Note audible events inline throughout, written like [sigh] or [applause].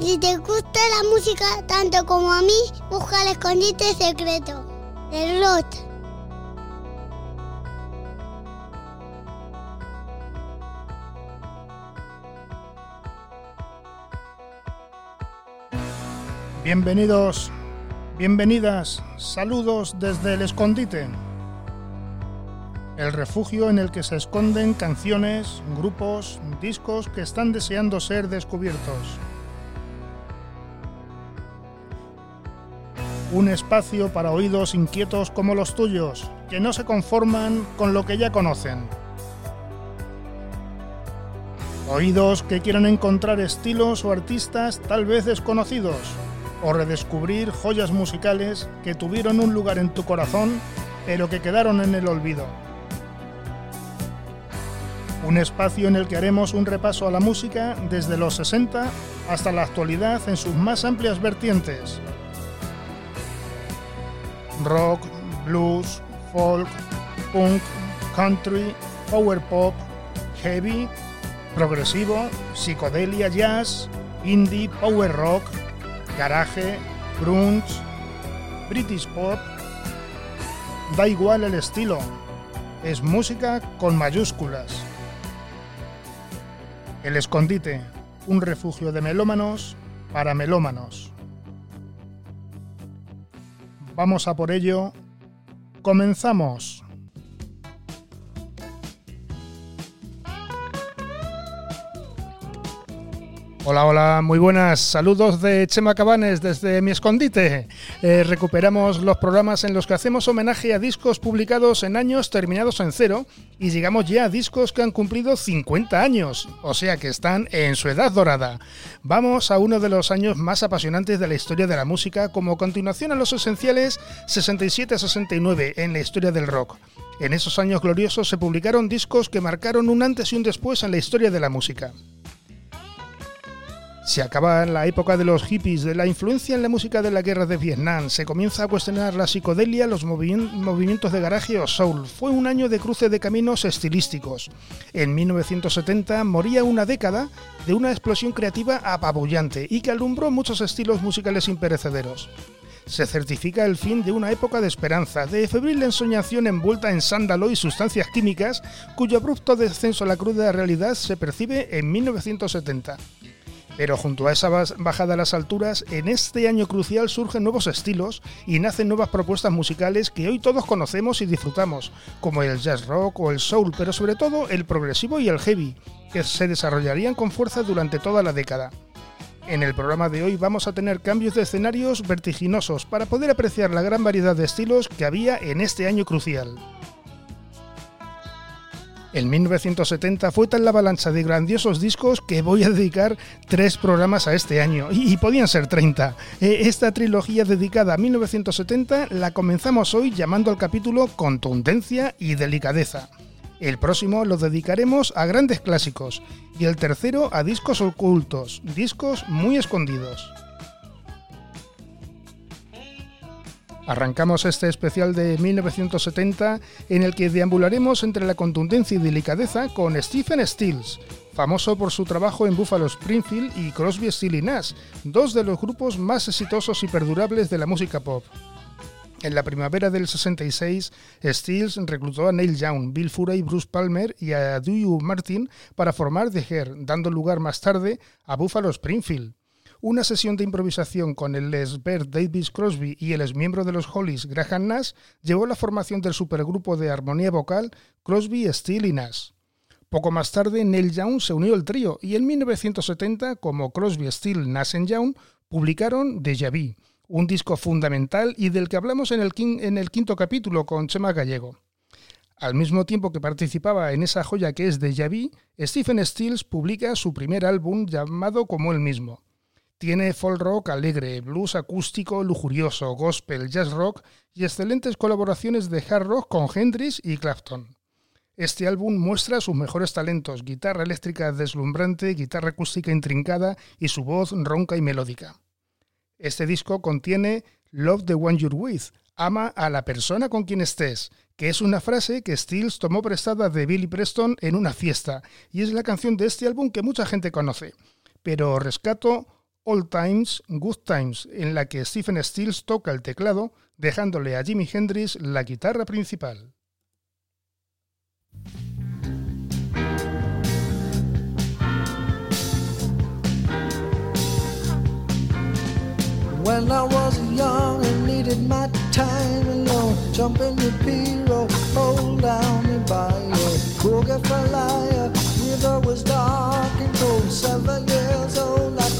Si te gusta la música tanto como a mí, busca el escondite secreto del Lot. Bienvenidos, bienvenidas, saludos desde el escondite. El refugio en el que se esconden canciones, grupos, discos que están deseando ser descubiertos. Un espacio para oídos inquietos como los tuyos, que no se conforman con lo que ya conocen. Oídos que quieran encontrar estilos o artistas tal vez desconocidos, o redescubrir joyas musicales que tuvieron un lugar en tu corazón, pero que quedaron en el olvido. Un espacio en el que haremos un repaso a la música desde los 60 hasta la actualidad en sus más amplias vertientes. Rock, blues, folk, punk, country, power pop, heavy, progresivo, psicodelia, jazz, indie, power rock, garage, grunge, British pop. Da igual el estilo, es música con mayúsculas. El escondite, un refugio de melómanos para melómanos. Vamos a por ello. Comenzamos. Hola, hola, muy buenas. Saludos de Chema Cabanes desde mi escondite. Eh, recuperamos los programas en los que hacemos homenaje a discos publicados en años terminados en cero y llegamos ya a discos que han cumplido 50 años, o sea que están en su edad dorada. Vamos a uno de los años más apasionantes de la historia de la música como continuación a los esenciales 67-69 en la historia del rock. En esos años gloriosos se publicaron discos que marcaron un antes y un después en la historia de la música. Se acaba la época de los hippies, de la influencia en la música de la guerra de Vietnam, se comienza a cuestionar la psicodelia, los movimientos de garaje o soul. Fue un año de cruce de caminos estilísticos. En 1970 moría una década de una explosión creativa apabullante y que alumbró muchos estilos musicales imperecederos se certifica el fin de una época de esperanza, de febril ensoñación envuelta en sándalo y sustancias químicas, cuyo abrupto descenso a la cruda realidad se percibe en 1970. Pero junto a esa bajada a las alturas, en este año crucial surgen nuevos estilos y nacen nuevas propuestas musicales que hoy todos conocemos y disfrutamos, como el jazz rock o el soul, pero sobre todo el progresivo y el heavy, que se desarrollarían con fuerza durante toda la década. En el programa de hoy vamos a tener cambios de escenarios vertiginosos para poder apreciar la gran variedad de estilos que había en este año crucial. En 1970 fue tal la avalancha de grandiosos discos que voy a dedicar tres programas a este año, y, podían ser 30. Eh, esta trilogía dedicada a 1970 la comenzamos hoy llamando al capítulo Contundencia y Delicadeza. El próximo lo dedicaremos a grandes clásicos y el tercero a discos ocultos, discos muy escondidos. Arrancamos este especial de 1970 en el que deambularemos entre la contundencia y delicadeza con Stephen Stills, famoso por su trabajo en Buffalo Springfield y Crosby, Stills Nash, dos de los grupos más exitosos y perdurables de la música pop. En la primavera del 66, Stills reclutó a Neil Young, Bill Furey, Bruce Palmer y a Dewey Martin para formar The Hair, dando lugar más tarde a Buffalo Springfield. Una sesión de improvisación con el Bert Davis Crosby y el exmiembro de los Hollies Graham Nash llevó a la formación del supergrupo de armonía vocal Crosby, Steele y Nash. Poco más tarde, Neil Young se unió al trío y en 1970, como Crosby, Steele, Nash Young, publicaron Deja Vu, un disco fundamental y del que hablamos en el, en el quinto capítulo con Chema Gallego. Al mismo tiempo que participaba en esa joya que es Deja Vu, Stephen Stills publica su primer álbum llamado como él mismo. Tiene folk rock alegre, blues acústico lujurioso, gospel, jazz rock y excelentes colaboraciones de hard rock con Hendrix y Clapton. Este álbum muestra sus mejores talentos, guitarra eléctrica deslumbrante, guitarra acústica intrincada y su voz ronca y melódica. Este disco contiene Love the One You're With, ama a la persona con quien estés, que es una frase que Stills tomó prestada de Billy Preston en una fiesta, y es la canción de este álbum que mucha gente conoce. Pero rescato All Times, Good Times, en la que Stephen Stills toca el teclado, dejándole a Jimi Hendrix la guitarra principal. When I was young and needed my time alone, jump in the pirogue, hold down the bio, boogie for liar. River was dark and cold, seven years old, I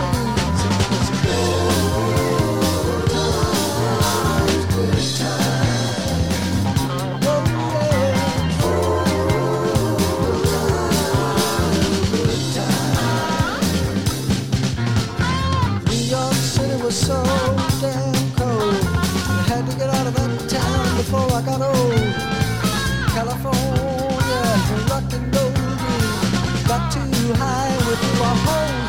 before I got old. California, rock and roll. Got too high with you a whole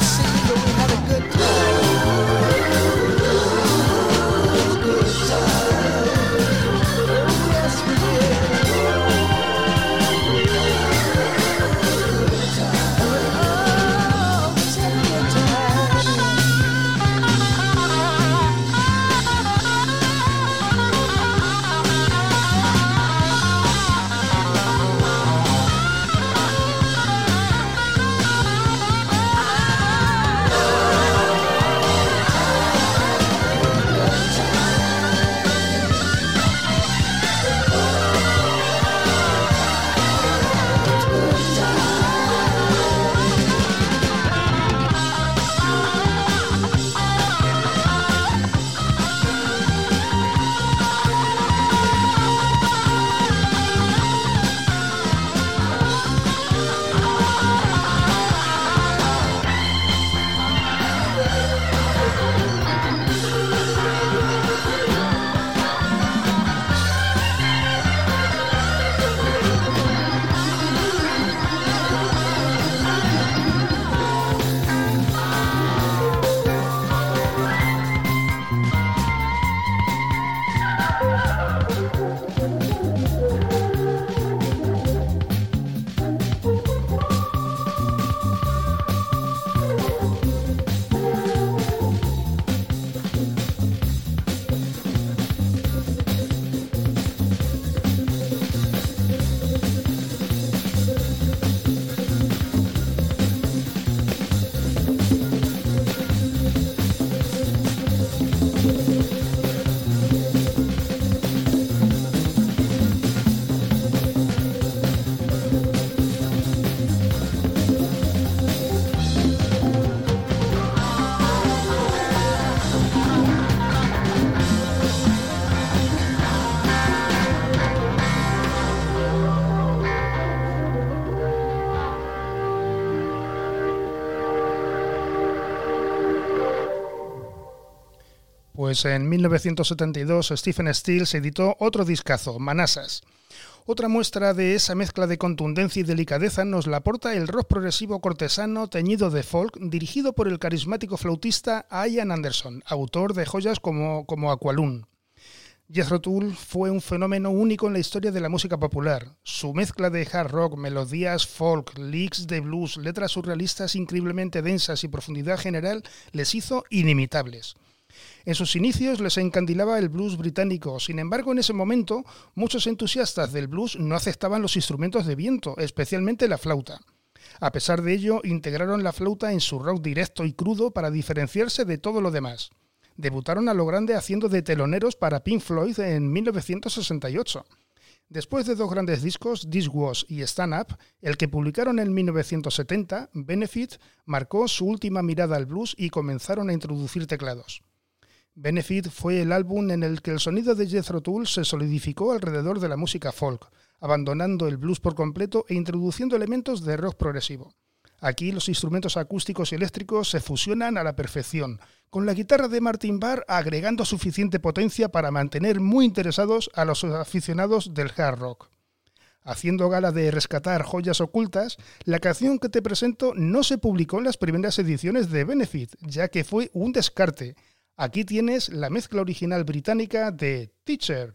Pues en 1972 Stephen Stills editó otro discazo, Manassas. Otra muestra de esa mezcla de contundencia y delicadeza nos la aporta el rock progresivo cortesano teñido de folk, dirigido por el carismático flautista Ian Anderson, autor de joyas como, como Aqualun. Jethro Tull fue un fenómeno único en la historia de la música popular. Su mezcla de hard rock, melodías folk, licks de blues, letras surrealistas increíblemente densas y profundidad general les hizo inimitables. En sus inicios les encandilaba el blues británico, sin embargo en ese momento muchos entusiastas del blues no aceptaban los instrumentos de viento, especialmente la flauta. A pesar de ello, integraron la flauta en su rock directo y crudo para diferenciarse de todo lo demás. Debutaron a lo grande haciendo de teloneros para Pink Floyd en 1968. Después de dos grandes discos, This Was y Stand Up, el que publicaron en 1970, Benefit marcó su última mirada al blues y comenzaron a introducir teclados. Benefit fue el álbum en el que el sonido de Jethro Tull se solidificó alrededor de la música folk, abandonando el blues por completo e introduciendo elementos de rock progresivo. Aquí los instrumentos acústicos y eléctricos se fusionan a la perfección, con la guitarra de Martin Barr agregando suficiente potencia para mantener muy interesados a los aficionados del hard rock. Haciendo gala de rescatar joyas ocultas, la canción que te presento no se publicó en las primeras ediciones de Benefit, ya que fue un descarte. Aquí tienes la mezcla original británica de Teacher.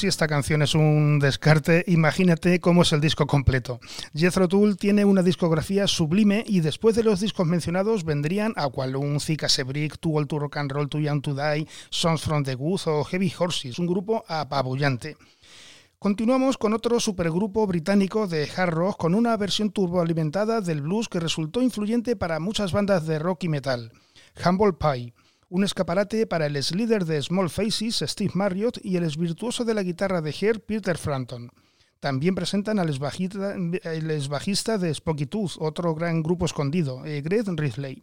Si esta canción es un descarte, imagínate cómo es el disco completo. Jethro Tull tiene una discografía sublime y después de los discos mencionados vendrían Aqualung, Zika Sebrick, Too Old to Rock and Roll, Too Young to Die, Songs from the Good o Heavy Horses, un grupo apabullante. Continuamos con otro supergrupo británico de hard rock con una versión turboalimentada del blues que resultó influyente para muchas bandas de rock y metal. Humble Pie un escaparate para el líder de Small Faces, Steve Marriott, y el ex virtuoso de la guitarra de Hair, Peter Frampton. También presentan al ex bajista de Spooky Tooth, otro gran grupo escondido, eh, Greg Ridley.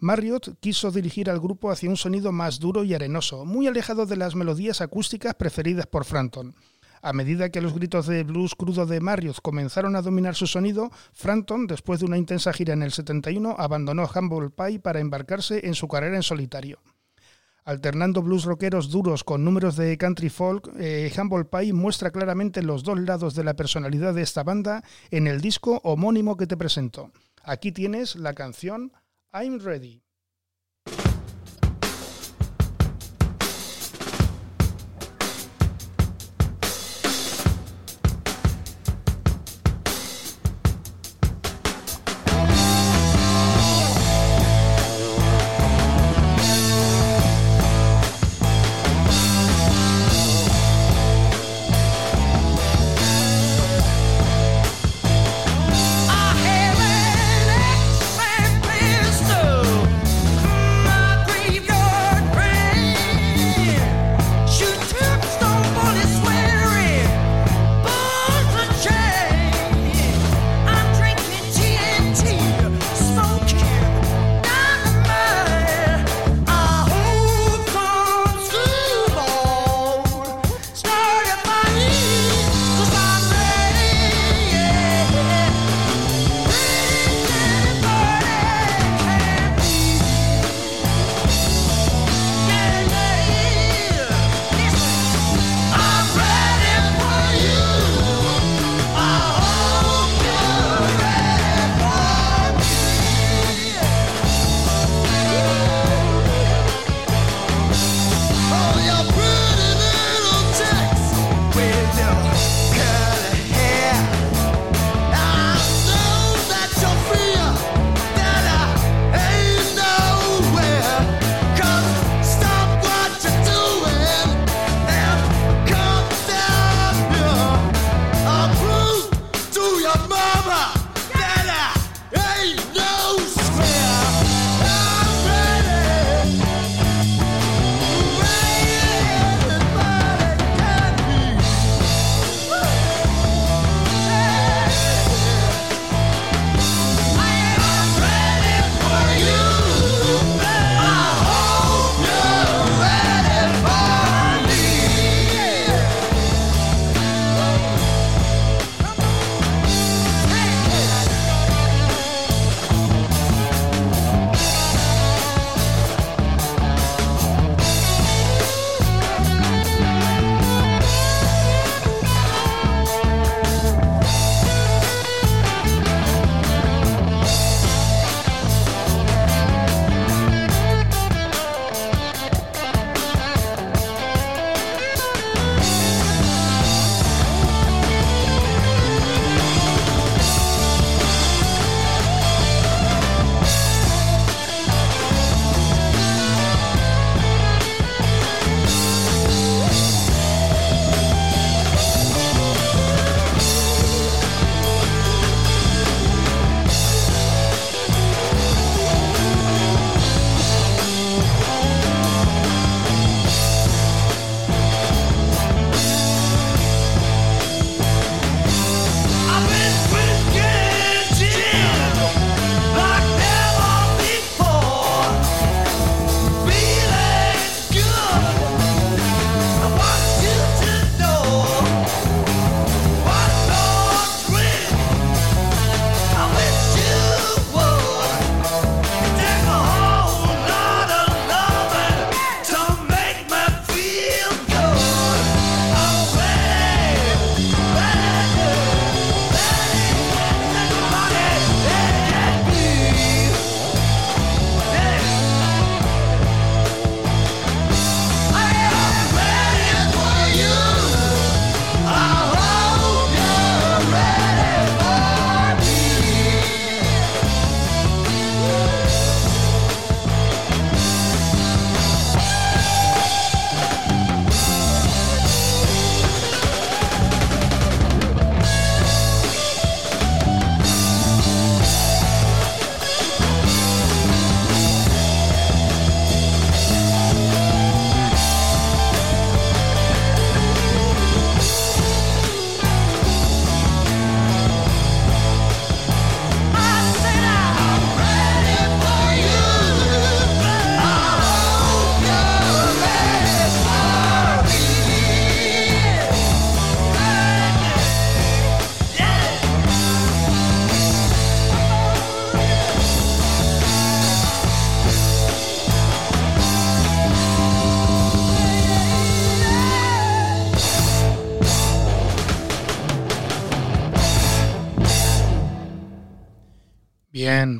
Marriott quiso dirigir al grupo hacia un sonido más duro y arenoso, muy alejado de las melodías acústicas preferidas por Frampton. A medida que los gritos de blues crudo de Marriott comenzaron a dominar su sonido, Frampton, después de una intensa gira en el 71, abandonó Humble Pie para embarcarse en su carrera en solitario. Alternando blues rockeros duros con números de country folk, eh, Humble Pie muestra claramente los dos lados de la personalidad de esta banda en el disco homónimo que te presento. Aquí tienes la canción I'm Ready.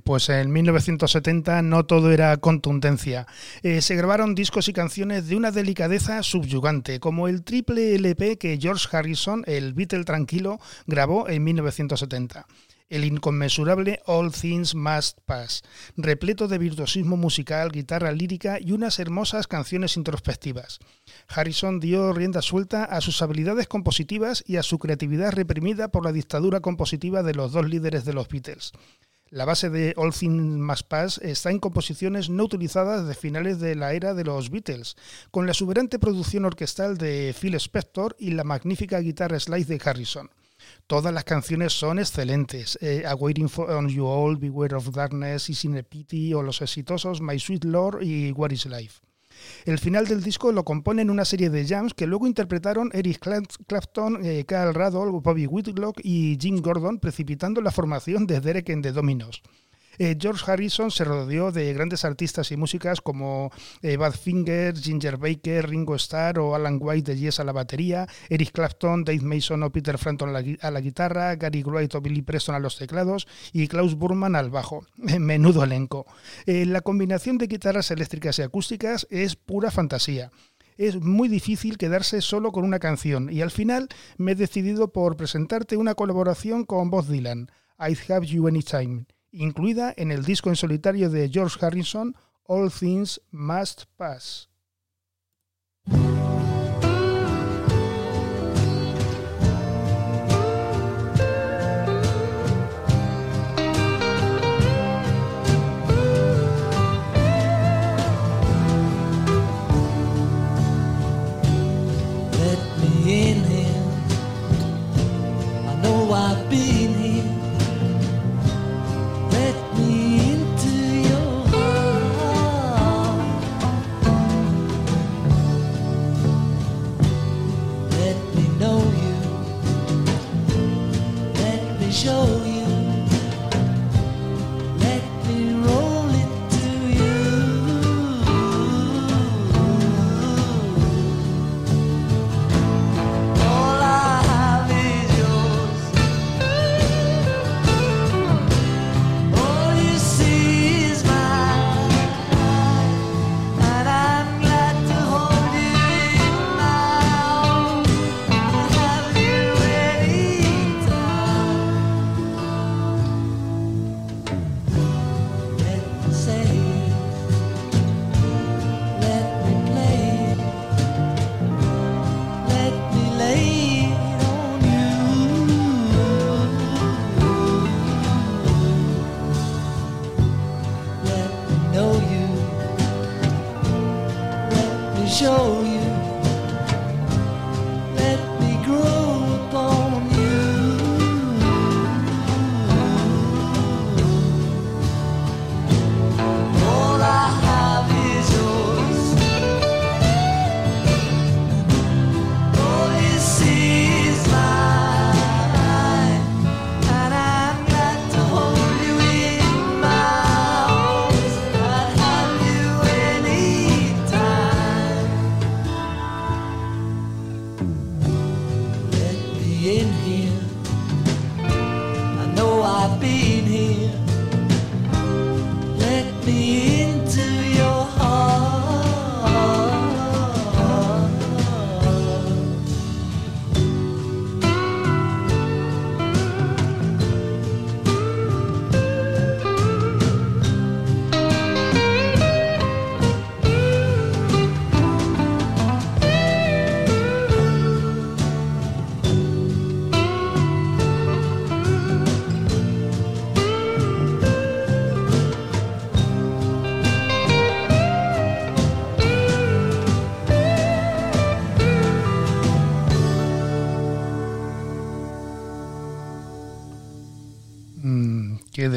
Pues en 1970 no todo era contundencia. Eh, se grabaron discos y canciones de una delicadeza subyugante, como el triple LP que George Harrison, el Beatle tranquilo, grabó en 1970 el inconmensurable All Things Must Pass, repleto de virtuosismo musical, guitarra lírica y unas hermosas canciones introspectivas. Harrison dio rienda suelta a sus habilidades compositivas y a su creatividad reprimida por la dictadura compositiva de los dos líderes de los Beatles. La base de All Things Must Pass está en composiciones no utilizadas de finales de la era de los Beatles, con la exuberante producción orquestal de Phil Spector y la magnífica guitarra slide de Harrison. Todas las canciones son excelentes. Eh, a Waiting for, on You All, Beware of Darkness, Is in a Pity o los exitosos My Sweet Lord y What is Life. El final del disco lo componen una serie de jams que luego interpretaron Eric Clapton, eh, Carl Radol, Bobby Whitlock y Jim Gordon, precipitando la formación de Derek en The Dominos. Eh, George Harrison se rodeó de grandes artistas y músicas como eh, Badfinger, Ginger Baker, Ringo Starr o Alan White de Yes a la batería, Eric Clapton, Dave Mason o Peter Frampton a la, guitarra, Gary Wright o Billy Preston a los teclados y Klaus Burman al bajo. [laughs] Menudo elenco. Eh, la combinación de guitarras eléctricas y acústicas es pura fantasía es muy difícil quedarse solo con una canción y al final me he decidido por presentarte una colaboración con Bob Dylan, I'd Have You Anytime incluida en el disco en solitario de George Harrison, All Things Must Pass.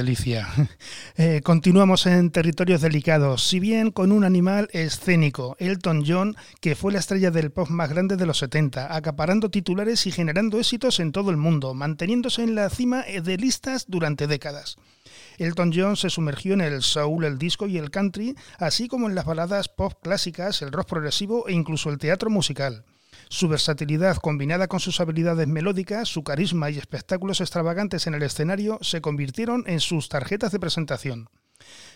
[laughs] Eh, continuamos en territorios delicados, si bien con un animal escénico, Elton John, que fue la estrella del pop más grande de los 70, acaparando titulares y generando éxitos en todo el mundo, manteniéndose en la cima de listas durante décadas. Elton John se sumergió en el soul, el disco y el country, así como en las baladas pop clásicas, el rock progresivo e incluso el teatro musical. Su versatilidad combinada con sus habilidades melódicas, su carisma y espectáculos extravagantes en el escenario se convirtieron en sus tarjetas de presentación.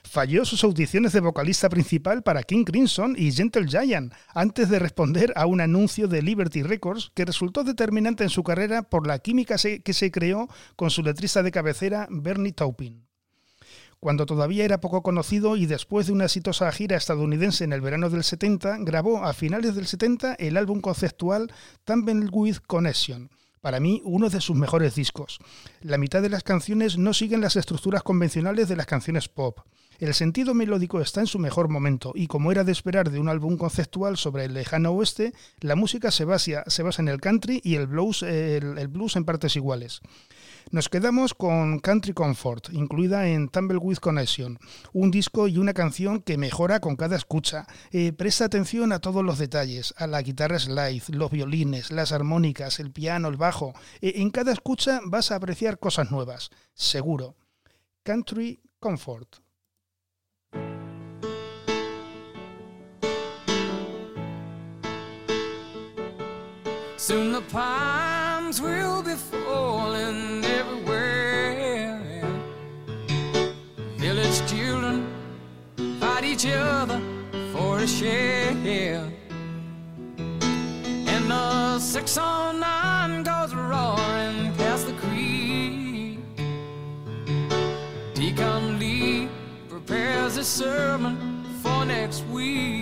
Falló sus audiciones de vocalista principal para King Crimson y Gentle Giant antes de responder a un anuncio de Liberty Records que resultó determinante en su carrera por la química que se creó con su letrista de cabecera Bernie Taupin. Cuando todavía era poco conocido y después de una exitosa gira estadounidense en el verano del 70, grabó a finales del 70 el álbum conceptual Tumbleweed Connection, para mí uno de sus mejores discos. La mitad de las canciones no siguen las estructuras convencionales de las canciones pop. El sentido melódico está en su mejor momento y como era de esperar de un álbum conceptual sobre el lejano oeste, la música se basa, se basa en el country y el blues, el blues en partes iguales. Nos quedamos con Country Comfort, incluida en Tumbleweed Connection, un disco y una canción que mejora con cada escucha. Eh, presta atención a todos los detalles, a la guitarra slide, los violines, las armónicas, el piano, el bajo. Eh, en cada escucha vas a apreciar cosas nuevas, seguro. Country Comfort. Children fight each other for a share. And the 609 goes roaring past the creek. Deacon Lee prepares a sermon for next week.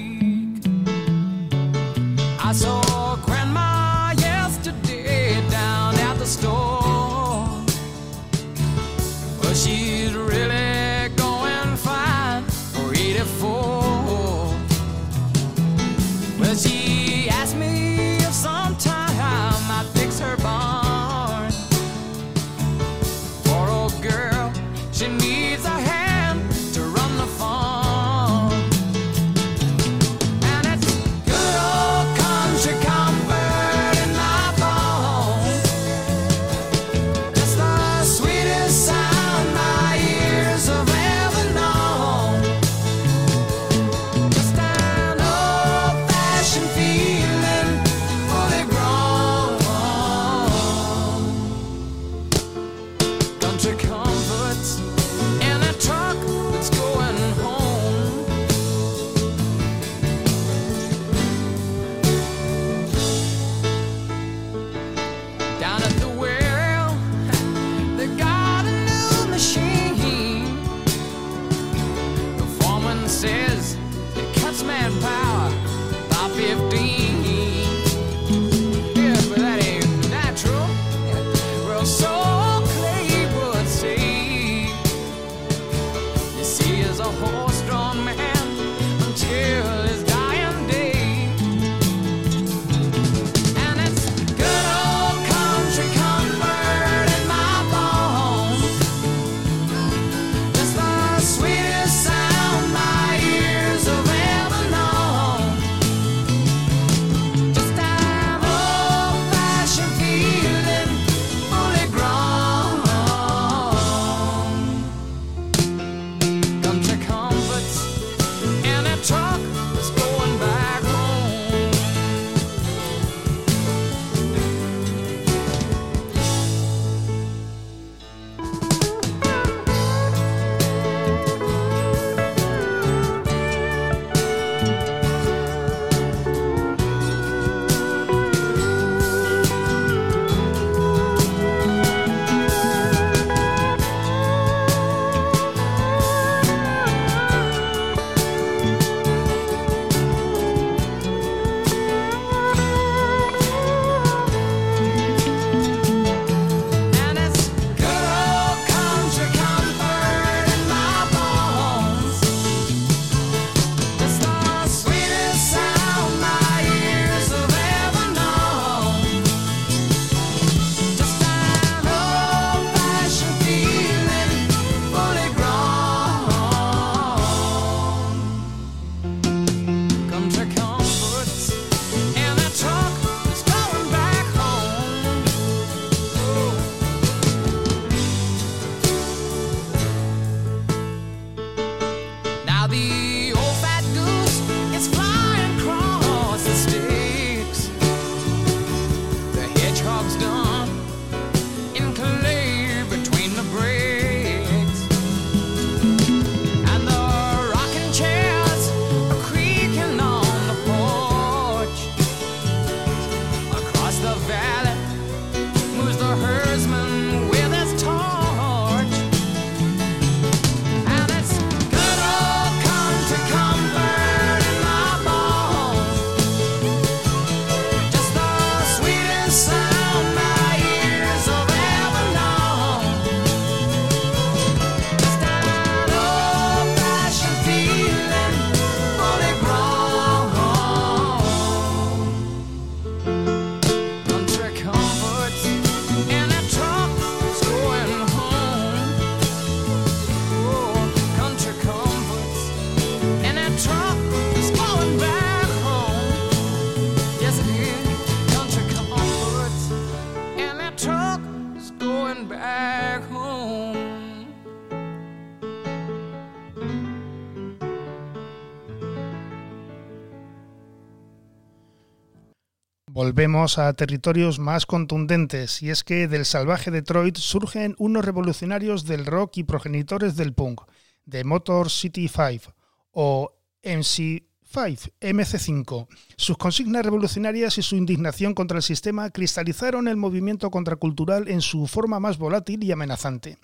Volvemos a territorios más contundentes, y es que del salvaje Detroit surgen unos revolucionarios del rock y progenitores del punk, de Motor City 5 o MC 5, MC5. Sus consignas revolucionarias y su indignación contra el sistema cristalizaron el movimiento contracultural en su forma más volátil y amenazante.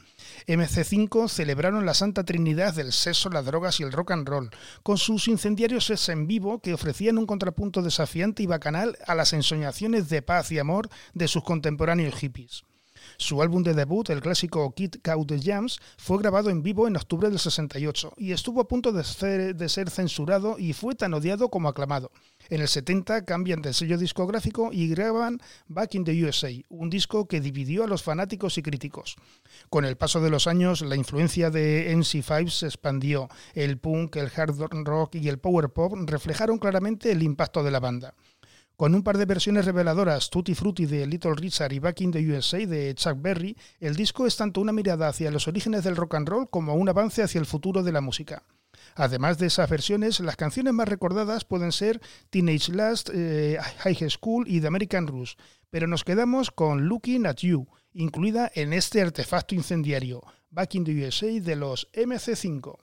MC5 celebraron la Santa Trinidad del sexo, las drogas y el rock and roll, con sus incendiarios sets en vivo que ofrecían un contrapunto desafiante y bacanal a las ensoñaciones de paz y amor de sus contemporáneos hippies. Su álbum de debut, el clásico Kid Cow the Jams, fue grabado en vivo en octubre del 68 y estuvo a punto de ser, censurado y fue tan odiado como aclamado. En el 70 cambian de sello discográfico y graban Back in the USA, un disco que dividió a los fanáticos y críticos. Con el paso de los años, la influencia de NC5 se expandió. El punk, el hard rock y el power pop reflejaron claramente el impacto de la banda. Con un par de versiones reveladoras, Tutti Frutti de Little Richard y Back in the USA de Chuck Berry, el disco es tanto una mirada hacia los orígenes del rock and roll como un avance hacia el futuro de la música. Además de esas versiones, las canciones más recordadas pueden ser Teenage Last, eh, High School y The American Rush, pero nos quedamos con Looking at You, incluida en este artefacto incendiario, Back in the USA de los MC5.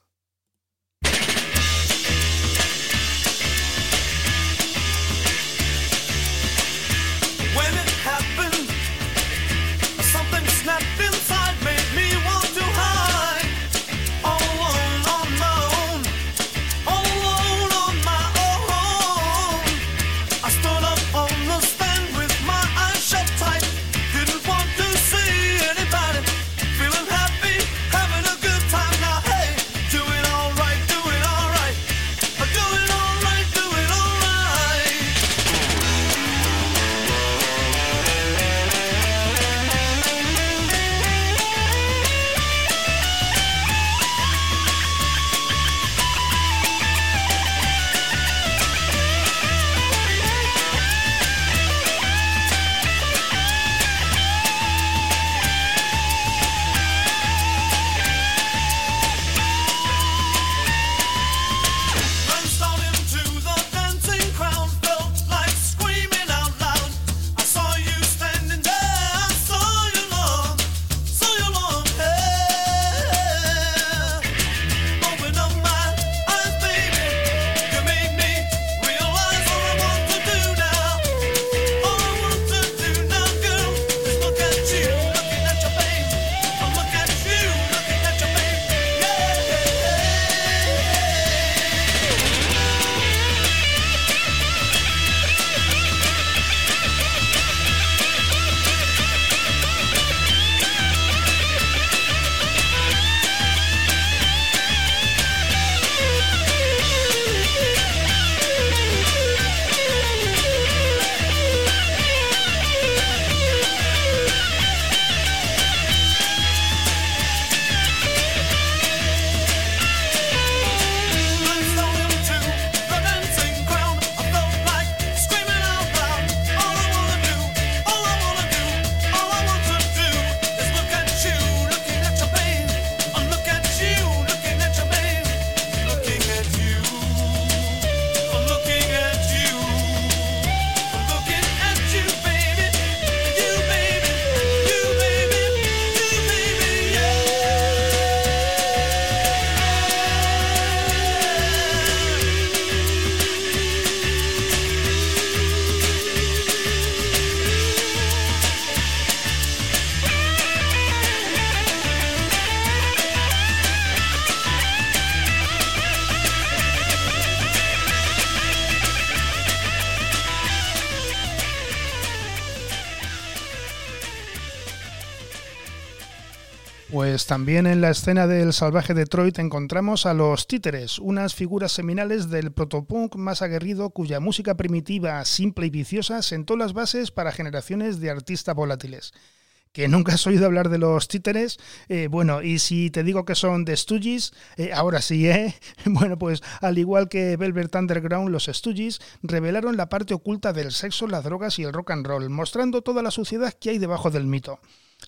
También en la escena del salvaje Detroit encontramos a los títeres, unas figuras seminales del protopunk más aguerrido cuya música primitiva, simple y viciosa sentó las bases para generaciones de artistas volátiles. Que nunca has oído hablar de los títeres, eh, bueno, y si te digo que son de Stooges, eh, ahora sí, ¿eh? [laughs] Bueno, pues al igual que Velvet Underground, los Stooges revelaron la parte oculta del sexo, las drogas y el rock and roll, mostrando toda la suciedad que hay debajo del mito.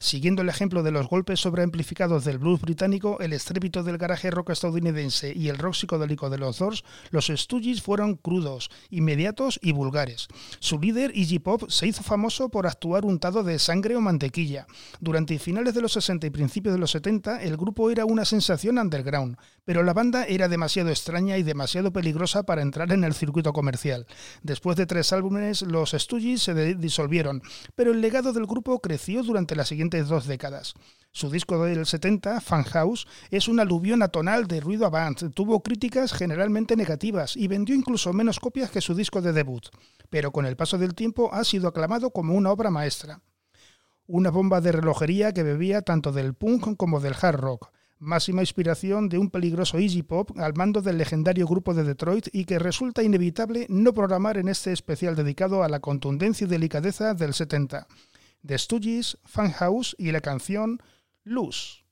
Siguiendo el ejemplo de los golpes sobreamplificados del blues británico, el estrépito del garaje rock estadounidense y el rock psicodélico de los Doors, los Stooges fueron crudos, inmediatos y vulgares. Su líder, Iggy Pop, se hizo famoso por actuar untado de sangre o mantequilla. Durante finales de los 60 y principios de los 70, el grupo era una sensación underground, pero la banda era demasiado extraña y demasiado peligrosa para entrar en el circuito comercial. Después de tres álbumes, los Stooges se disolvieron, pero el legado del grupo creció durante la siguiente dos décadas. Su disco del 70, Fan House, es un aluvión atonal de ruido avant, tuvo críticas generalmente negativas y vendió incluso menos copias que su disco de debut, pero con el paso del tiempo ha sido aclamado como una obra maestra. Una bomba de relojería que bebía tanto del punk como del hard rock, máxima inspiración de un peligroso easy pop al mando del legendario grupo de Detroit y que resulta inevitable no programar en este especial dedicado a la contundencia y delicadeza del 70. The Stooges, Funhouse y la canción Luz.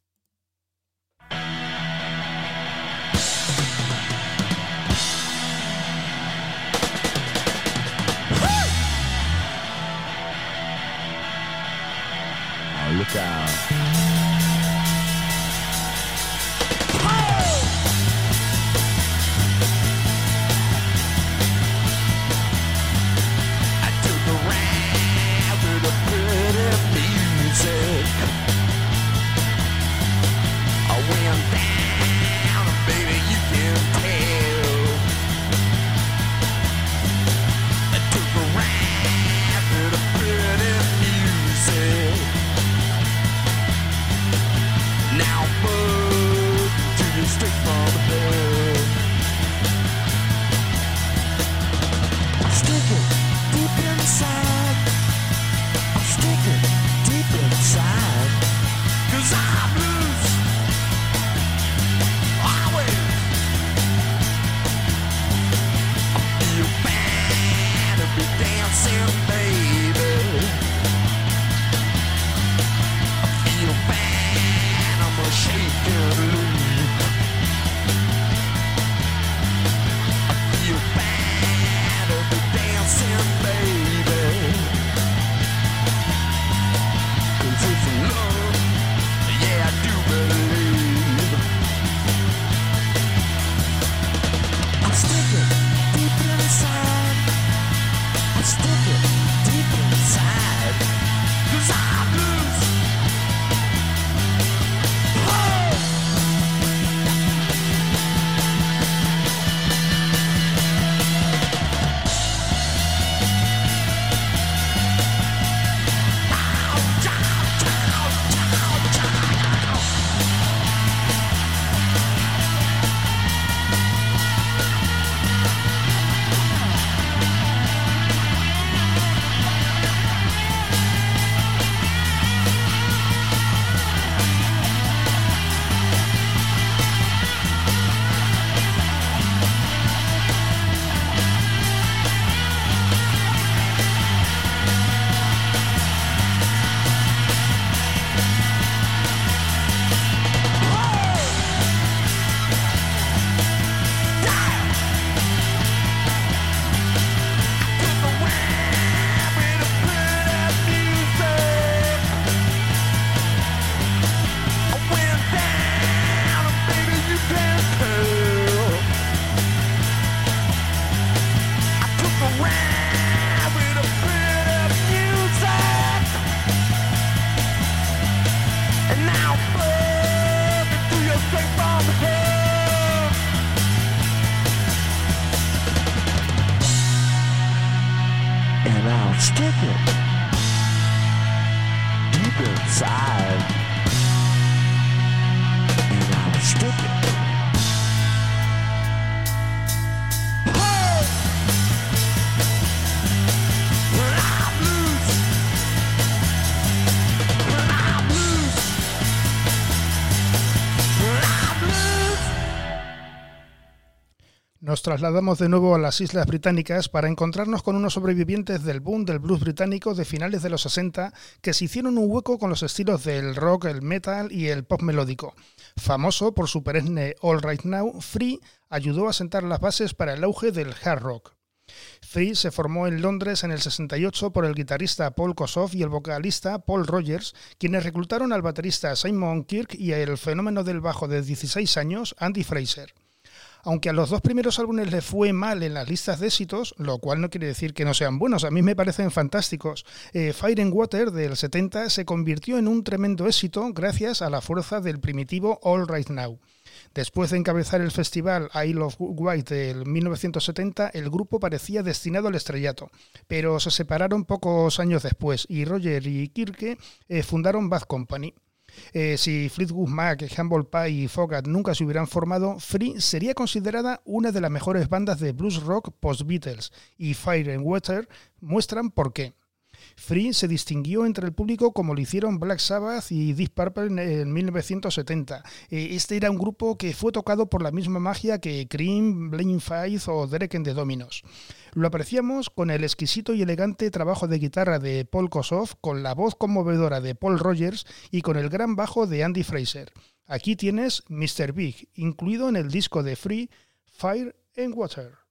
Nos trasladamos de nuevo a las Islas Británicas para encontrarnos con unos sobrevivientes del boom del blues británico de finales de los 60 que se hicieron un hueco con los estilos del rock, el metal y el pop melódico. Famoso por su perenne All Right Now, Free ayudó a sentar las bases para el auge del hard rock. Free se formó en Londres en el 68 por el guitarrista Paul Kossoff y el vocalista Paul Rogers, quienes reclutaron al baterista Simon Kirk y el fenómeno del bajo de 16 años, Andy Fraser. Aunque a los dos primeros álbumes le fue mal en las listas de éxitos, lo cual no quiere decir que no sean buenos, a mí me parecen fantásticos. Eh, Fire and Water del 70 se convirtió en un tremendo éxito gracias a la fuerza del primitivo All Right Now. Después de encabezar el festival Isle of Wight del 1970, el grupo parecía destinado al estrellato, pero se separaron pocos años después y Roger y Kirke eh, fundaron Bad Company. Eh, si Fleetwood Mac, Humble Pie y Fogat nunca se hubieran formado, Free sería considerada una de las mejores bandas de blues rock post-Beatles y Fire and Water muestran por qué. Free se distinguió entre el público como lo hicieron Black Sabbath y Deep Purple en 1970. Eh, este era un grupo que fue tocado por la misma magia que Cream, Blame Faith o Derek and the Dominos. Lo apreciamos con el exquisito y elegante trabajo de guitarra de Paul Kossoff, con la voz conmovedora de Paul Rogers y con el gran bajo de Andy Fraser. Aquí tienes Mr. Big, incluido en el disco de Free, Fire and Water.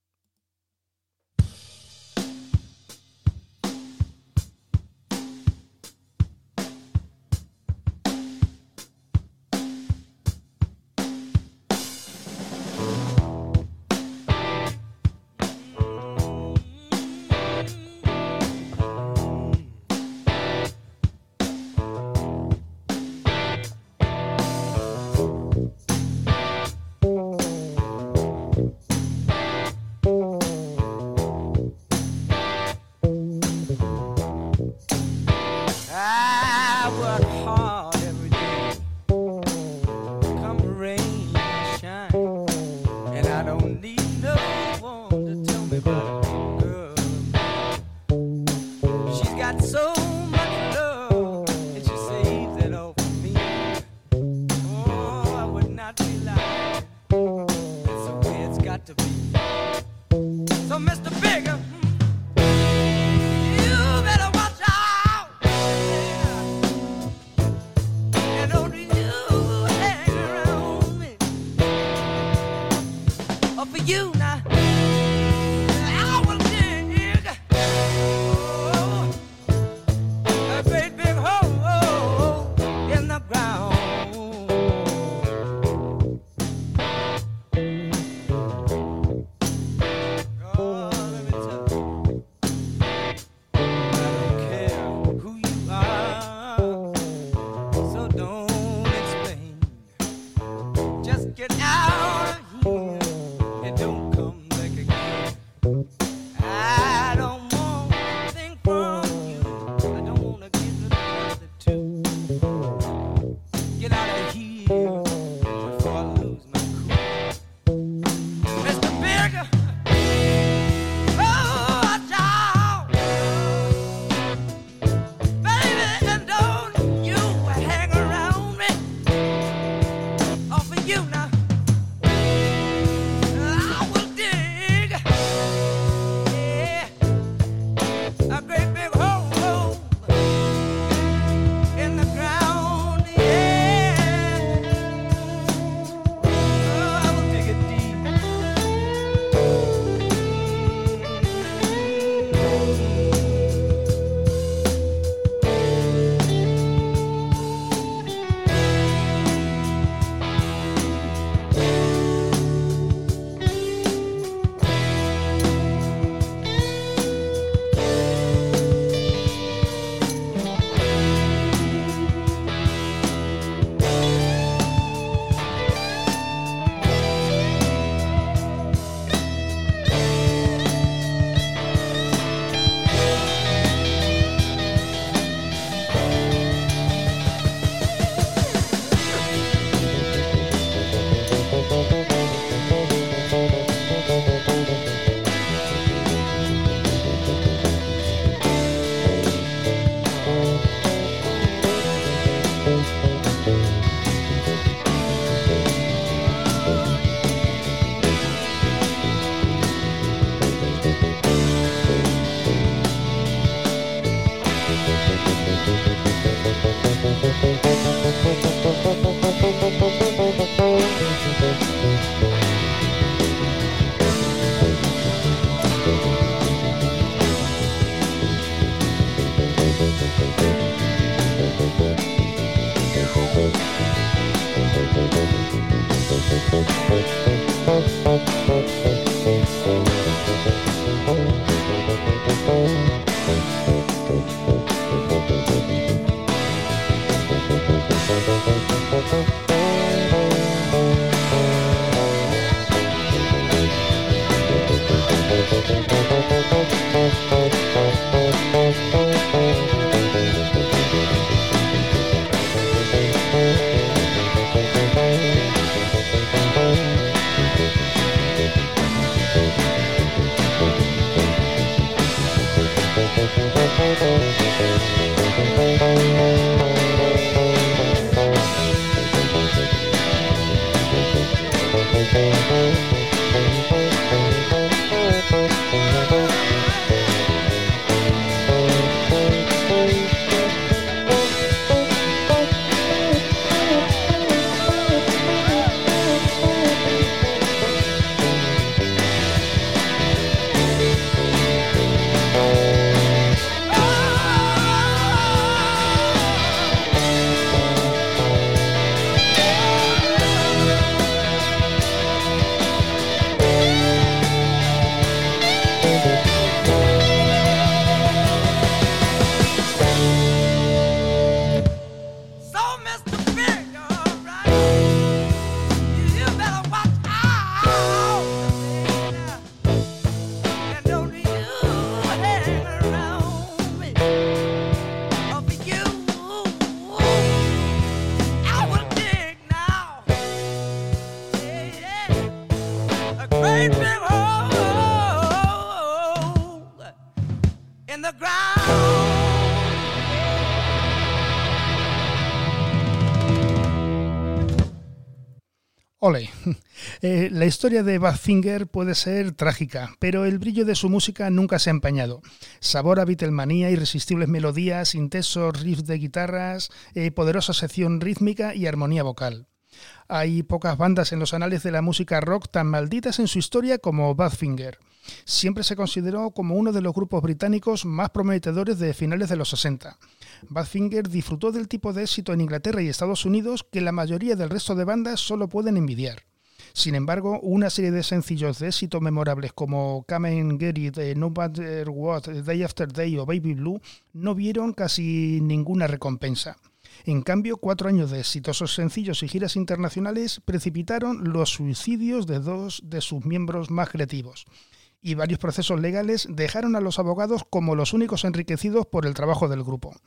Historia de Badfinger puede ser trágica, pero el brillo de su música nunca se ha empañado. Sabor a Beatlemanía, irresistibles melodías, intensos riffs de guitarras, eh, poderosa sección rítmica y armonía vocal. Hay pocas bandas en los anales de la música rock tan malditas en su historia como Badfinger. Siempre se consideró como uno de los grupos británicos más prometedores de finales de los 60. Badfinger disfrutó del tipo de éxito en Inglaterra y Estados Unidos que la mayoría del resto de bandas solo pueden envidiar. Sin embargo, una serie de sencillos de éxito memorables como Come and Get It, eh, No Matter What, Day After Day o Baby Blue no vieron casi ninguna recompensa. En cambio, cuatro años de exitosos sencillos y giras internacionales precipitaron los suicidios de dos de sus miembros más creativos, y varios procesos legales dejaron a los abogados como los únicos enriquecidos por el trabajo del grupo.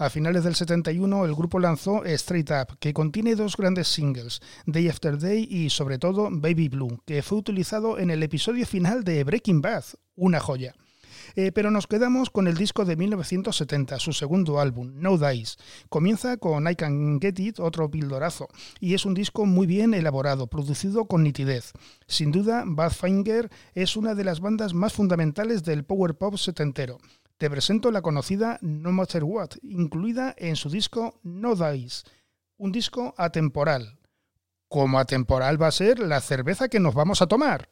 A finales del 71 el grupo lanzó Straight Up, que contiene dos grandes singles, Day After Day y sobre todo Baby Blue, que fue utilizado en el episodio final de Breaking Bad, una joya. Eh, pero nos quedamos con el disco de 1970, su segundo álbum, No Dice. Comienza con I Can Get It, otro pildorazo, y es un disco muy bien elaborado, producido con nitidez. Sin duda, Badfinger es una de las bandas más fundamentales del power pop setentero te presento la conocida No Matter What, incluida en su disco No Dice, un disco atemporal. Como atemporal va a ser la cerveza que nos vamos a tomar.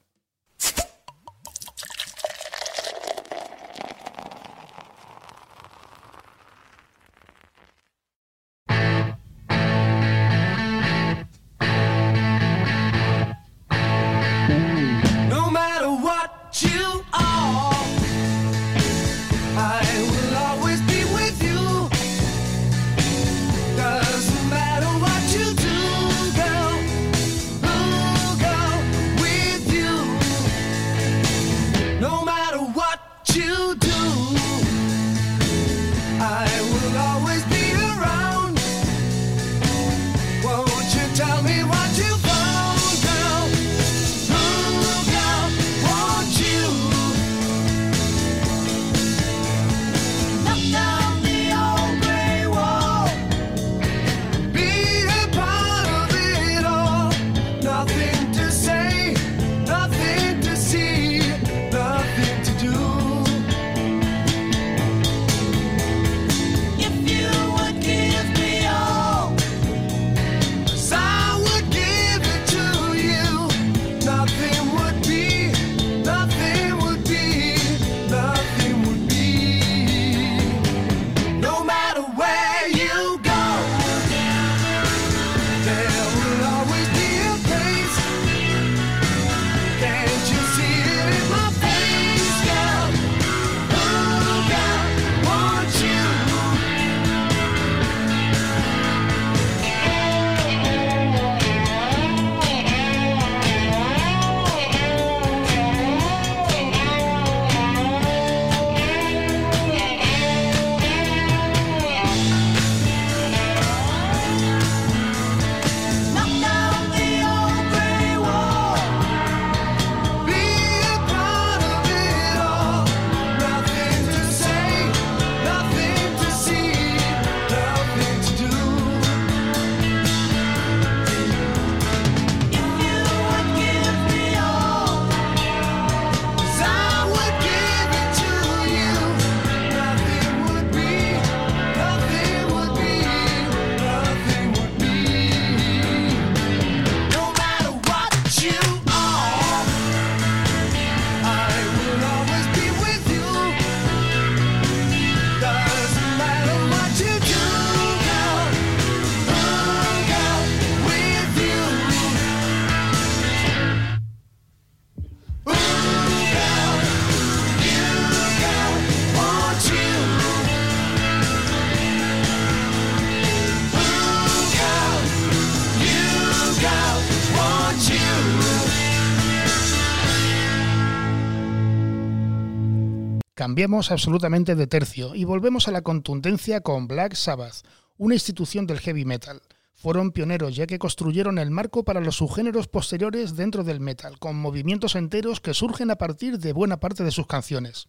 Cambiamos absolutamente de tercio y volvemos a la contundencia con Black Sabbath, una institución del heavy metal. Fueron pioneros ya que construyeron el marco para los subgéneros posteriores dentro del metal, con movimientos enteros que surgen a partir de buena parte de sus canciones.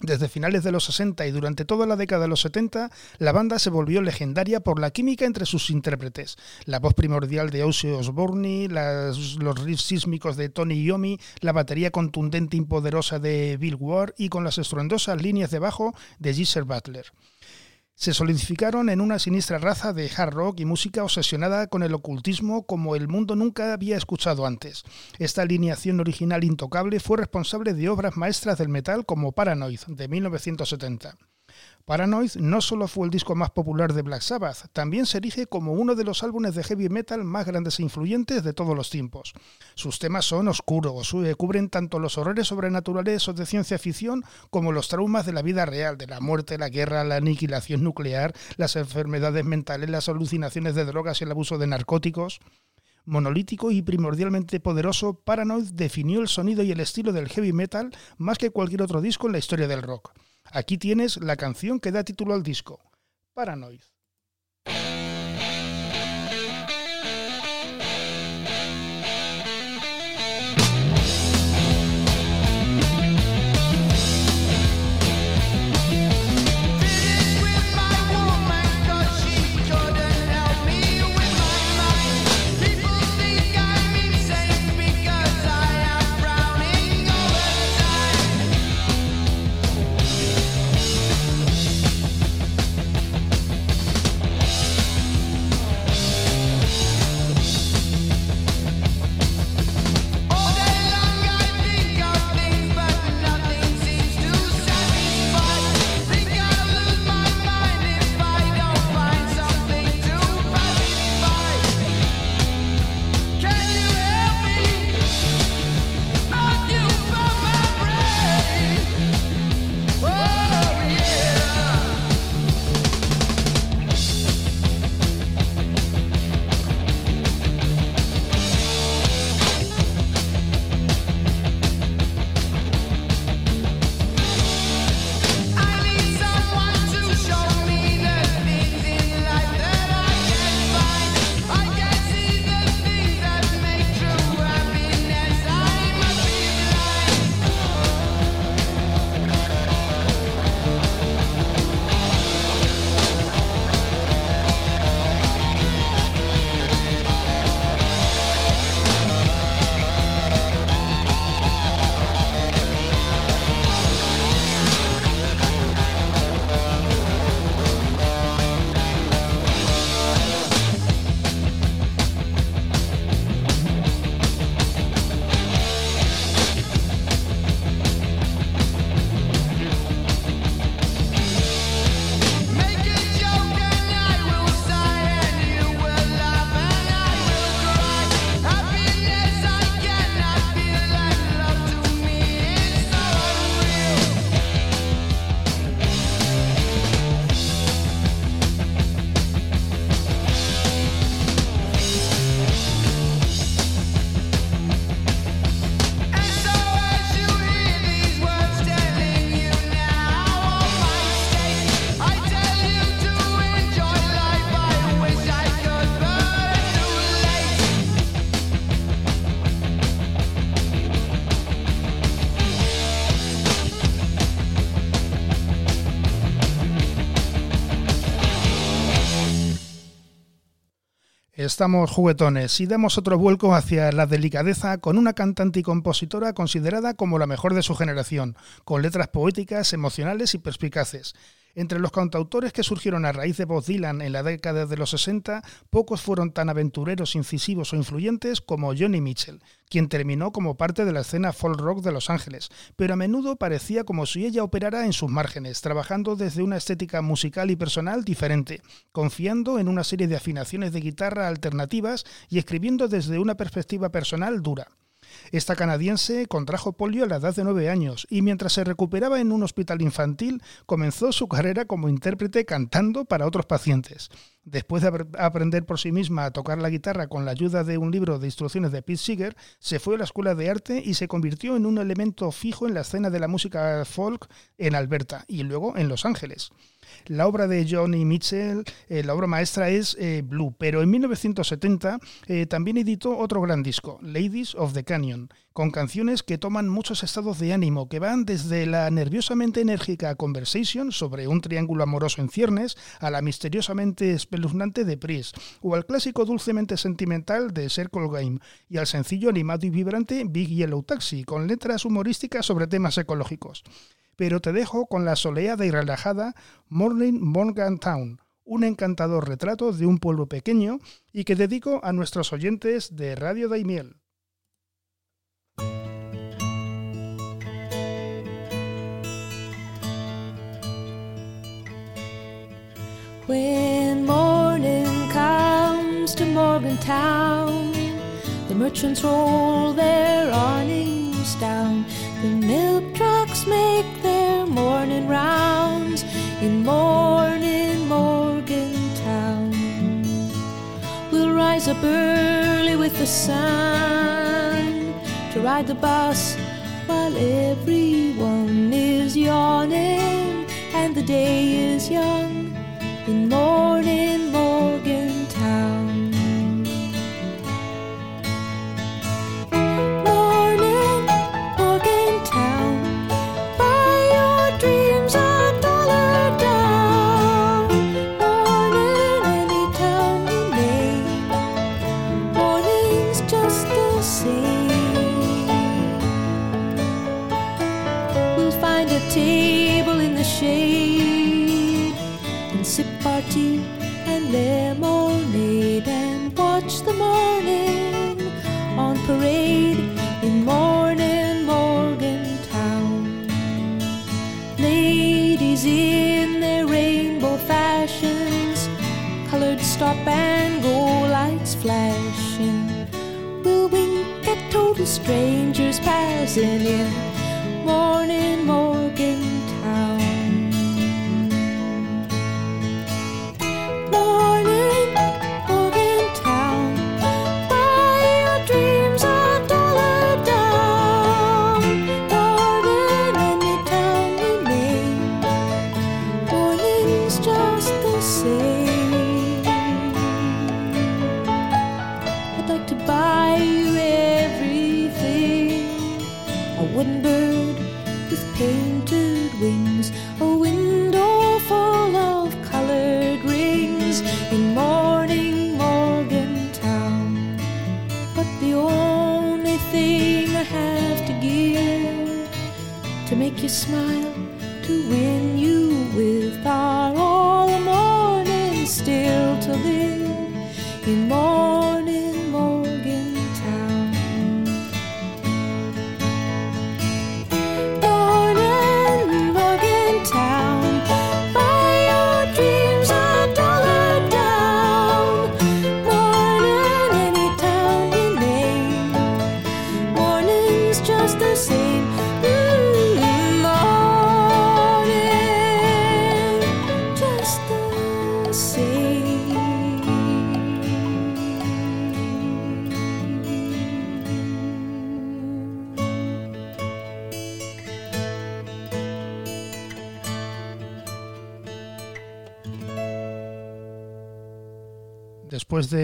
Desde finales de los 60 y durante toda la década de los 70, la banda se volvió legendaria por la química entre sus intérpretes. La voz primordial de Ozzy Osbourne, los riffs sísmicos de Tony Iommi, la batería contundente y poderosa de Bill Ward y con las estruendosas líneas de bajo de Geezer Butler se solidificaron en una siniestra raza de hard rock y música obsesionada con el ocultismo como el mundo nunca había escuchado antes. Esta alineación original intocable fue responsable de obras maestras del metal como Paranoid de 1970. Paranoid no solo fue el disco más popular de Black Sabbath, también se erige como uno de los álbumes de heavy metal más grandes e influyentes de todos los tiempos. Sus temas son oscuros, eh, cubren tanto los horrores sobrenaturales o de ciencia ficción como los traumas de la vida real, de la muerte, la guerra, la aniquilación nuclear, las enfermedades mentales, las alucinaciones de drogas y el abuso de narcóticos monolítico y primordialmente poderoso, Paranoid definió el sonido y el estilo del heavy metal más que cualquier otro disco en la historia del rock. Aquí tienes la canción que da título al disco, Paranoid. Estamos juguetones y damos otro vuelco hacia la delicadeza con una cantante y compositora considerada como la mejor de su generación, con letras poéticas, emocionales y perspicaces. Entre los cantautores que surgieron a raíz de Bob Dylan en la década de los 60, pocos fueron tan aventureros, incisivos o influyentes como Johnny Mitchell, quien terminó como parte de la escena folk rock de Los Ángeles, pero a menudo parecía como si ella operara en sus márgenes, trabajando desde una estética musical y personal diferente, confiando en una serie de afinaciones de guitarra alternativas y escribiendo desde una perspectiva personal dura. Esta canadiense contrajo polio a la edad de nueve años y mientras se recuperaba en un hospital infantil comenzó su carrera como intérprete cantando para otros pacientes. Después de aprender por sí misma a tocar la guitarra con la ayuda de un libro de instrucciones de Pete Seeger, se fue a la escuela de arte y se convirtió en un elemento fijo en la escena de la música folk en Alberta y luego en Los Ángeles. La obra de Johnny Mitchell, eh, la obra maestra es eh, Blue, pero en 1970 eh, también editó otro gran disco, Ladies of the Canyon, con canciones que toman muchos estados de ánimo, que van desde la nerviosamente enérgica Conversation sobre un triángulo amoroso en ciernes a la misteriosamente espeluznante de Pris, o al clásico dulcemente sentimental de Circle Game, y al sencillo animado y vibrante Big Yellow Taxi, con letras humorísticas sobre temas ecológicos pero te dejo con la soleada y relajada Morning Morgan Town, un encantador retrato de un pueblo pequeño y que dedico a nuestros oyentes de Radio Daimiel. When morning comes to Morgantown, the merchants roll their awnings down. The milk trucks make their morning rounds in morning Morgantown. We'll rise up early with the sun to ride the bus while everyone is yawning and the day is young in morning Morgantown. Stop and go lights flashing. We'll wink at total strangers passing in. Morning, Morgan you smile to win you with our all the morning still to live. In morning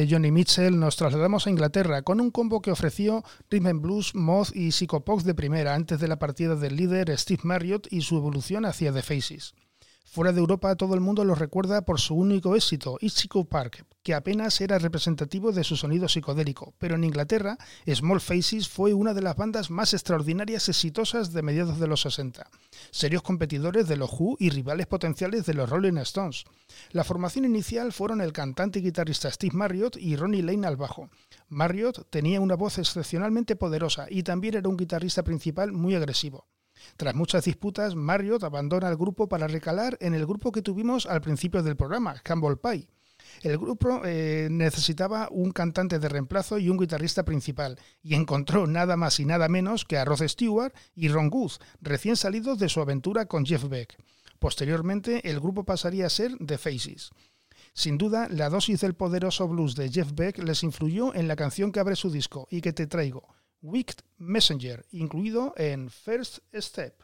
Johnny Mitchell nos trasladamos a Inglaterra con un combo que ofreció Rhythm and Blues, Moth y Psychopox de primera antes de la partida del líder Steve Marriott y su evolución hacia The Faces. Fuera de Europa todo el mundo lo recuerda por su único éxito, Ichigo Park, que apenas era representativo de su sonido psicodélico, pero en Inglaterra Small Faces fue una de las bandas más extraordinarias exitosas de mediados de los 60, serios competidores de los Who y rivales potenciales de los Rolling Stones. La formación inicial fueron el cantante y guitarrista Steve Marriott y Ronnie Lane al bajo. Marriott tenía una voz excepcionalmente poderosa y también era un guitarrista principal muy agresivo. Tras muchas disputas, Marriott abandona el grupo para recalar en el grupo que tuvimos al principio del programa, Campbell Pie. El grupo eh, necesitaba un cantante de reemplazo y un guitarrista principal, y encontró nada más y nada menos que a Rod Stewart y Ron Good, recién salidos de su aventura con Jeff Beck. Posteriormente, el grupo pasaría a ser The Faces. Sin duda, la dosis del poderoso blues de Jeff Beck les influyó en la canción que abre su disco y que te traigo, Wicked Messenger, incluido en First Step.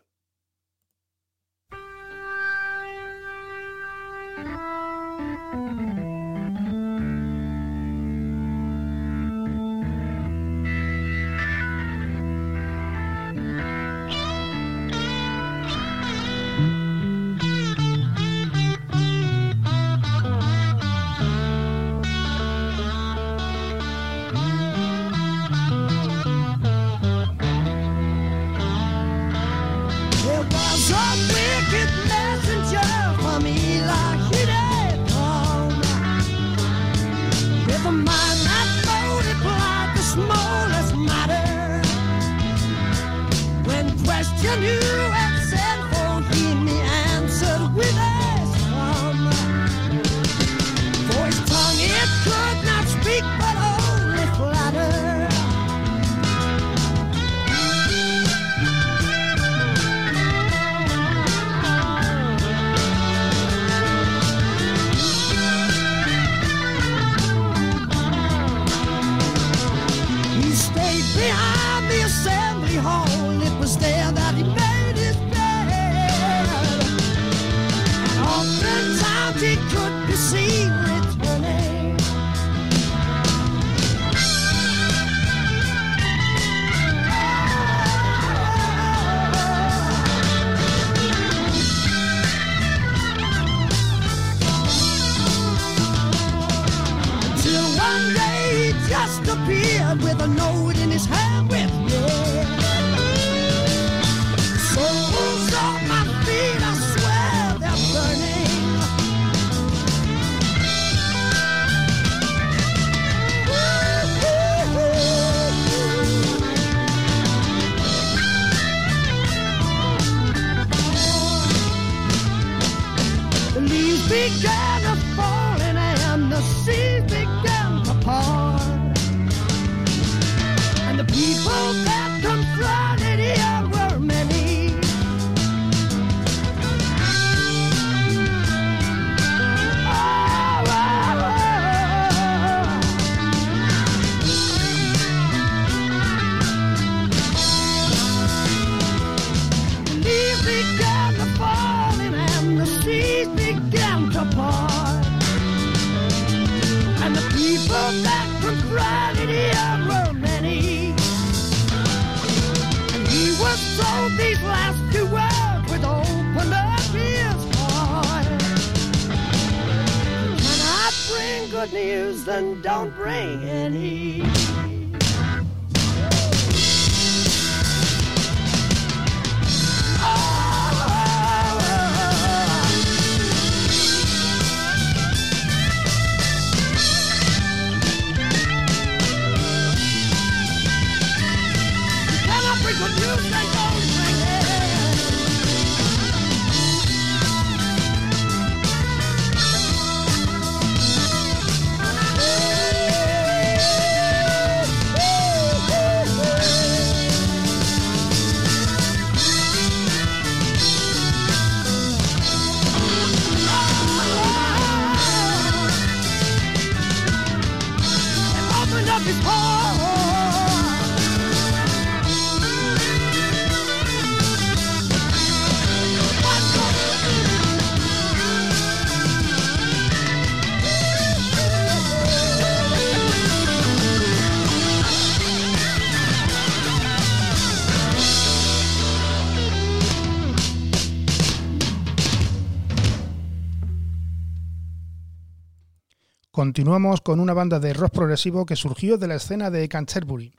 Continuamos con una banda de rock progresivo que surgió de la escena de Canterbury.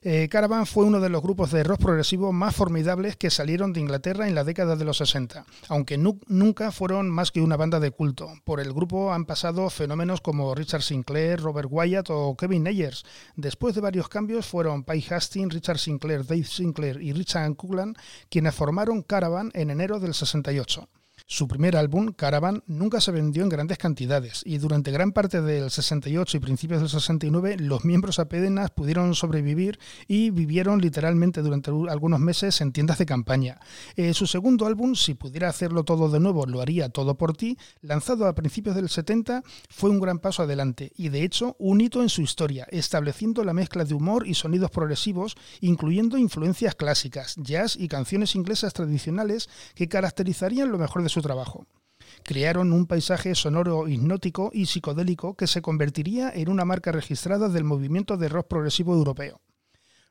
Eh, Caravan fue uno de los grupos de rock progresivo más formidables que salieron de Inglaterra en la década de los 60, aunque nu- nunca fueron más que una banda de culto. Por el grupo han pasado fenómenos como Richard Sinclair, Robert Wyatt o Kevin Ayers. Después de varios cambios fueron Pai Hastings, Richard Sinclair, Dave Sinclair y Richard Cuglan quienes formaron Caravan en enero del 68. Su primer álbum, Caravan, nunca se vendió en grandes cantidades y durante gran parte del 68 y principios del 69 los miembros apenas pudieron sobrevivir y vivieron literalmente durante algunos meses en tiendas de campaña. Eh, su segundo álbum, Si pudiera hacerlo todo de nuevo, lo haría todo por ti, lanzado a principios del 70, fue un gran paso adelante y de hecho un hito en su historia, estableciendo la mezcla de humor y sonidos progresivos, incluyendo influencias clásicas, jazz y canciones inglesas tradicionales que caracterizarían lo mejor de su trabajo. Crearon un paisaje sonoro hipnótico y psicodélico que se convertiría en una marca registrada del movimiento de rock progresivo europeo.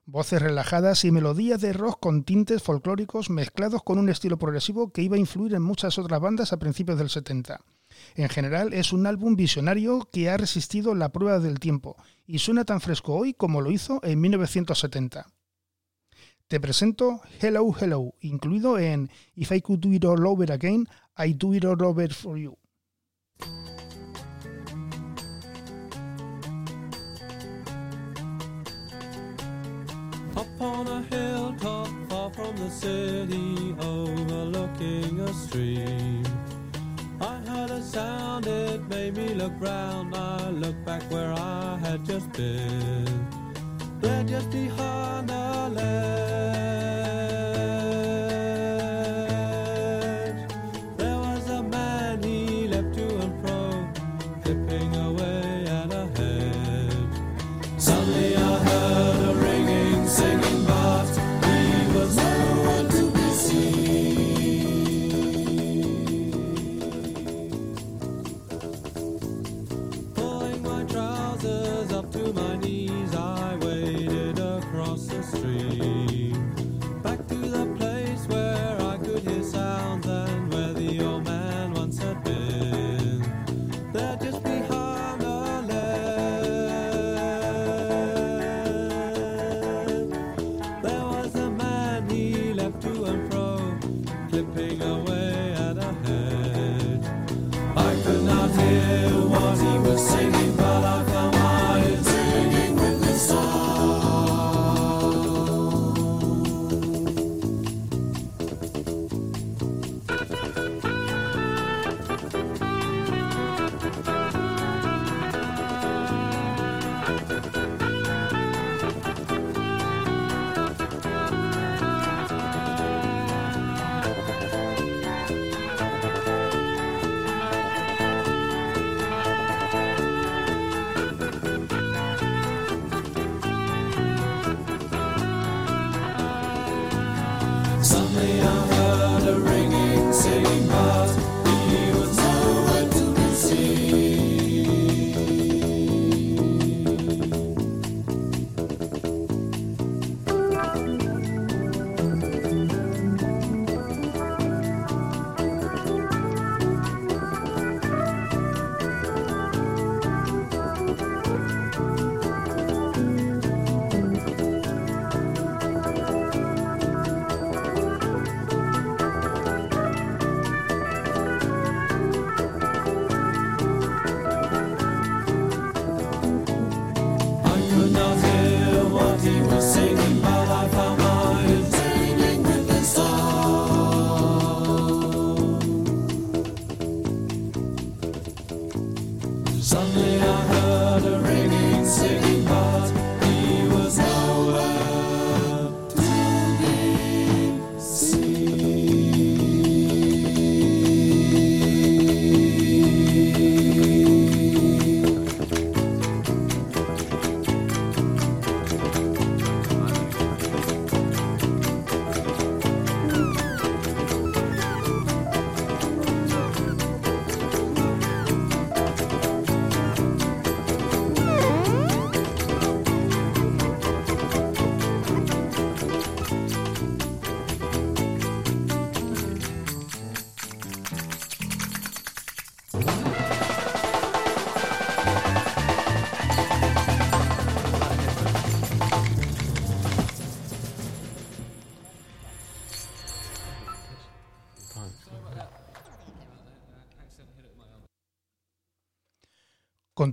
Voces relajadas y melodías de rock con tintes folclóricos mezclados con un estilo progresivo que iba a influir en muchas otras bandas a principios del 70. En general es un álbum visionario que ha resistido la prueba del tiempo y suena tan fresco hoy como lo hizo en 1970. Te presento Hello Hello, incluido en If I Could Do It All Over Again, I Do It All Over For You. Up on a hilltop far from the city, overlooking a stream. I heard a sound, it made me look round. I looked back where I had just been. There just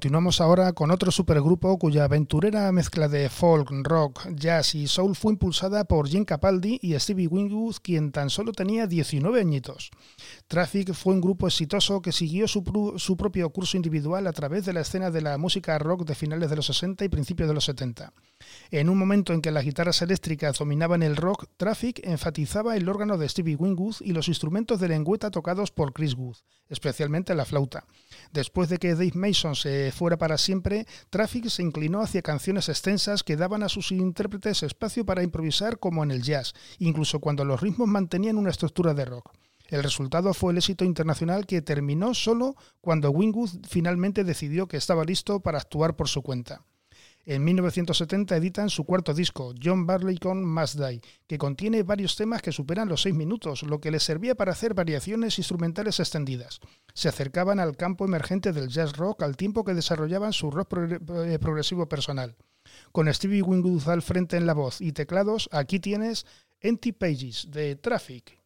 Continuamos ahora con otro supergrupo cuya aventurera mezcla de folk, rock, jazz y soul fue impulsada por Jim Capaldi y Stevie Winwood, quien tan solo tenía 19 añitos. Traffic fue un grupo exitoso que siguió su, su, propio curso individual a través de la escena de la música rock de finales de los 60 y principios de los 70. En un momento en que las guitarras eléctricas dominaban el rock, Traffic enfatizaba el órgano de Stevie Winwood y los instrumentos de lengüeta tocados por Chris Wood, especialmente la flauta. Después de que Dave Mason se fuera para siempre, Traffic se inclinó hacia canciones extensas que daban a sus intérpretes espacio para improvisar como en el jazz, incluso cuando los ritmos mantenían una estructura de rock. El resultado fue el éxito internacional que terminó solo cuando Wingwood finalmente decidió que estaba listo para actuar por su cuenta. En 1970 editan su cuarto disco, John Barleycorn Must Die, que contiene varios temas que superan los seis minutos, lo que les servía para hacer variaciones instrumentales extendidas. Se acercaban al campo emergente del jazz rock al tiempo que desarrollaban su rock eh, progresivo personal. Con Stevie Winwood al frente en la voz y teclados, aquí tienes Empty Pages de Traffic.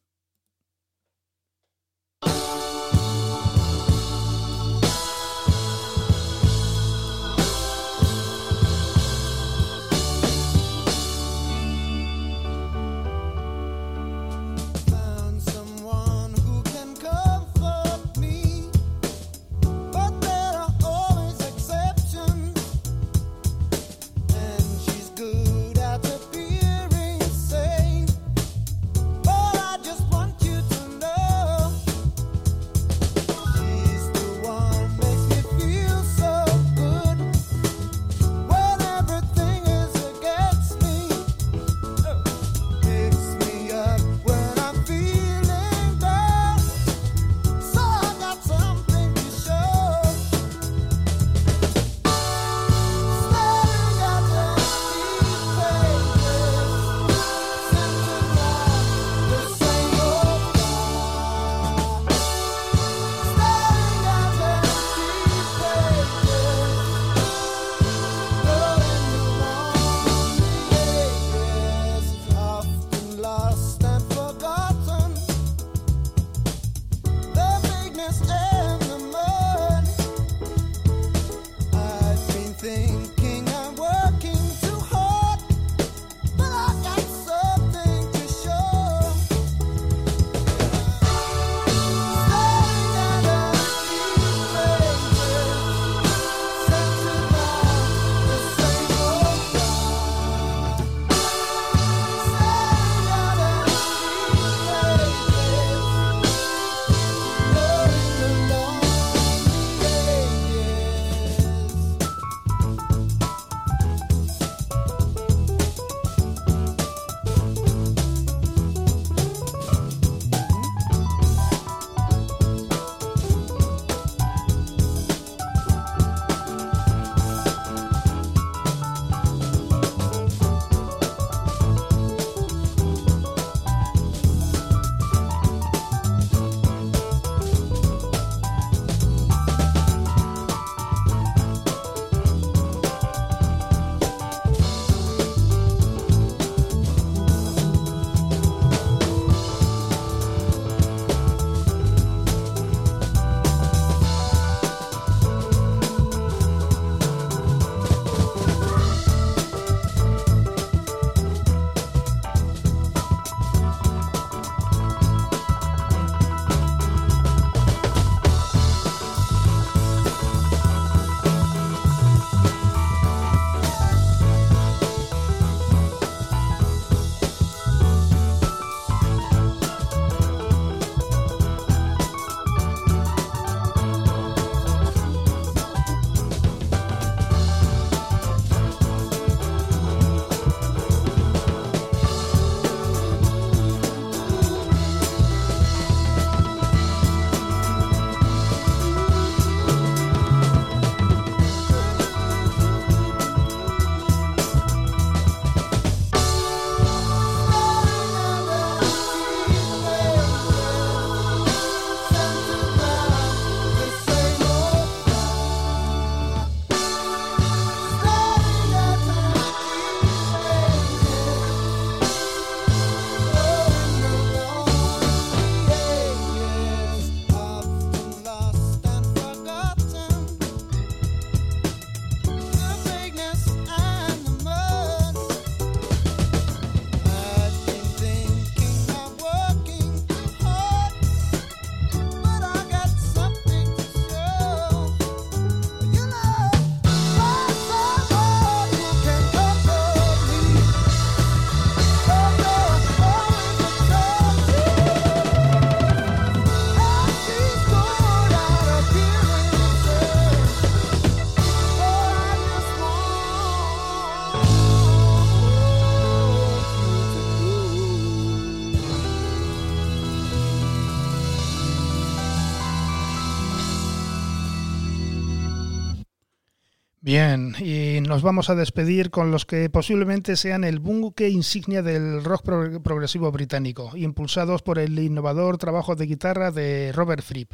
Bien, y nos vamos a despedir con los que posiblemente sean el buque insignia del rock pro- progresivo británico, impulsados por el innovador trabajo de guitarra de Robert Fripp.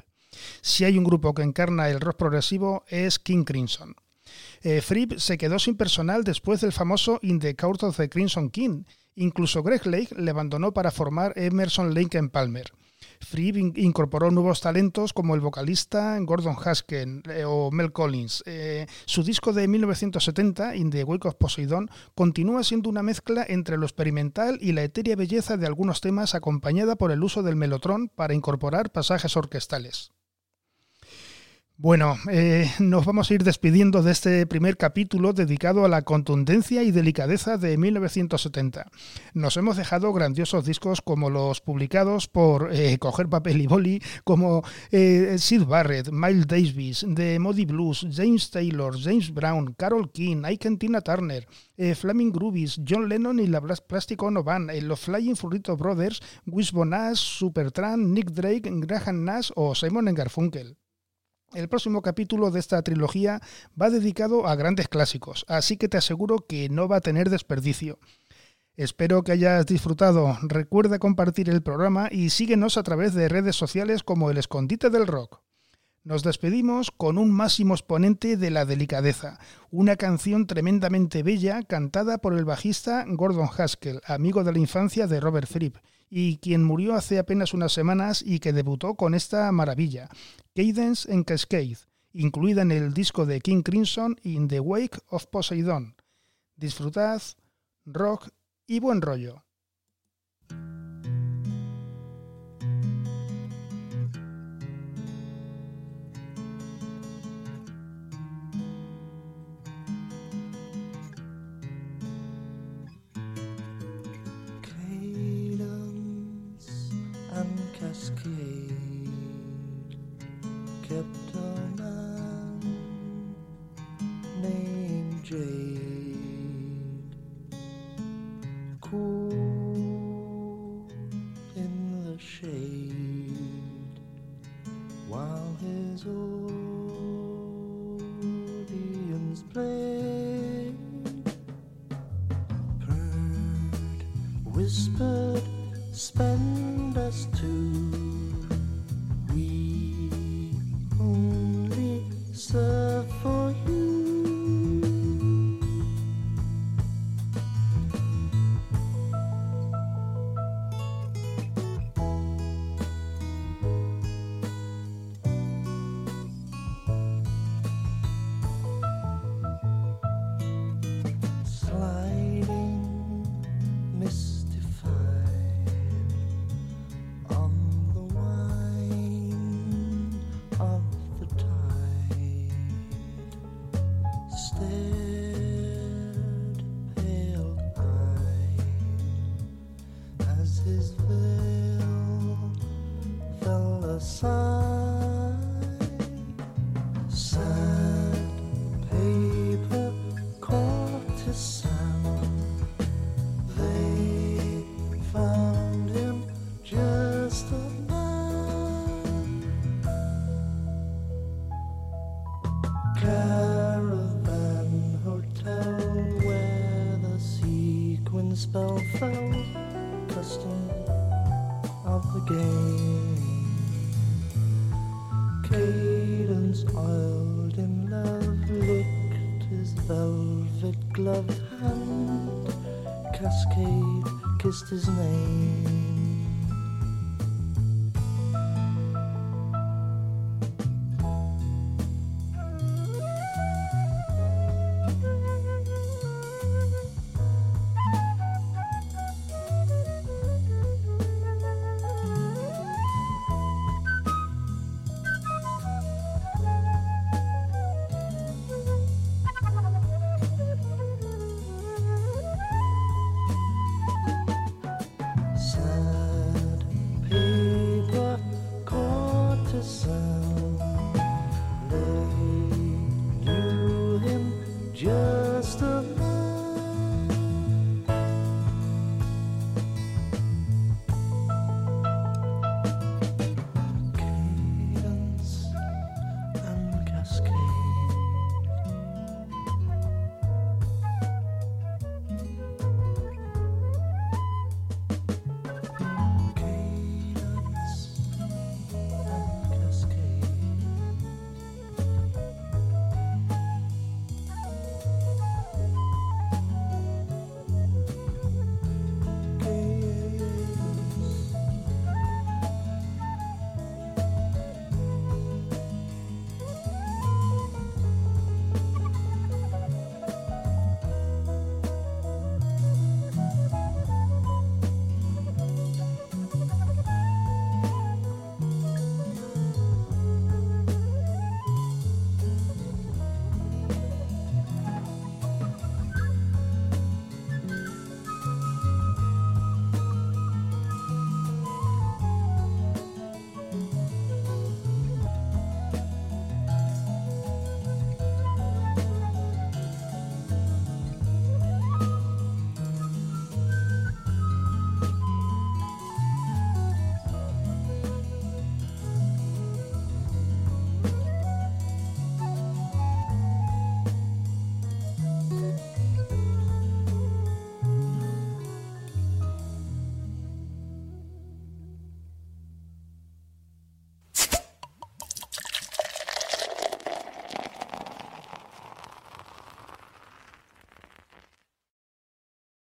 Si hay un grupo que encarna el rock progresivo es King Crimson. Eh, Fripp se quedó sin personal después del famoso In the Court of the Crimson King. Incluso Greg Lake le abandonó para formar Emerson Lake Palmer. Fripp in- incorporó nuevos talentos como el vocalista Gordon Haskell eh, o Mel Collins. Eh, su disco de 1970, In the Wake of Poseidon, continúa siendo una mezcla entre lo experimental y la etérea belleza de algunos temas acompañada por el uso del melotrón para incorporar pasajes orquestales. Bueno, eh, nos vamos a ir despidiendo de este primer capítulo dedicado a la contundencia y delicadeza de 1970. Nos hemos dejado grandiosos discos como los publicados por eh, Coger Papel y Boli, como eh, Sid Barrett, Miles Davis, The Muddy Blues, James Taylor, James Brown, Carol King, Ike Tina Turner, Flaming Groovies, John Lennon y la Plastic Ono Band, los Flying Furrito Brothers, Wishbone Nash, Supertramp, Nick Drake, Graham Nash o Simon Garfunkel. El próximo capítulo de esta trilogía va dedicado a grandes clásicos, así que te aseguro que no va a tener desperdicio. Espero que hayas disfrutado. Recuerda compartir el programa y síguenos a través de redes sociales como El Escondite del Rock. Nos despedimos con un máximo exponente de la delicadeza, una canción tremendamente bella cantada por el bajista Gordon Haskell, amigo de la infancia de Robert Fripp, y quien murió hace apenas unas semanas y que debutó con esta maravilla, Cadence en Cascade, incluida en el disco de King Crimson In the Wake of Poseidon. Disfrutad, rock y buen rollo. Cadence oiled in love licked his velvet gloved hand. Cascade kissed his name.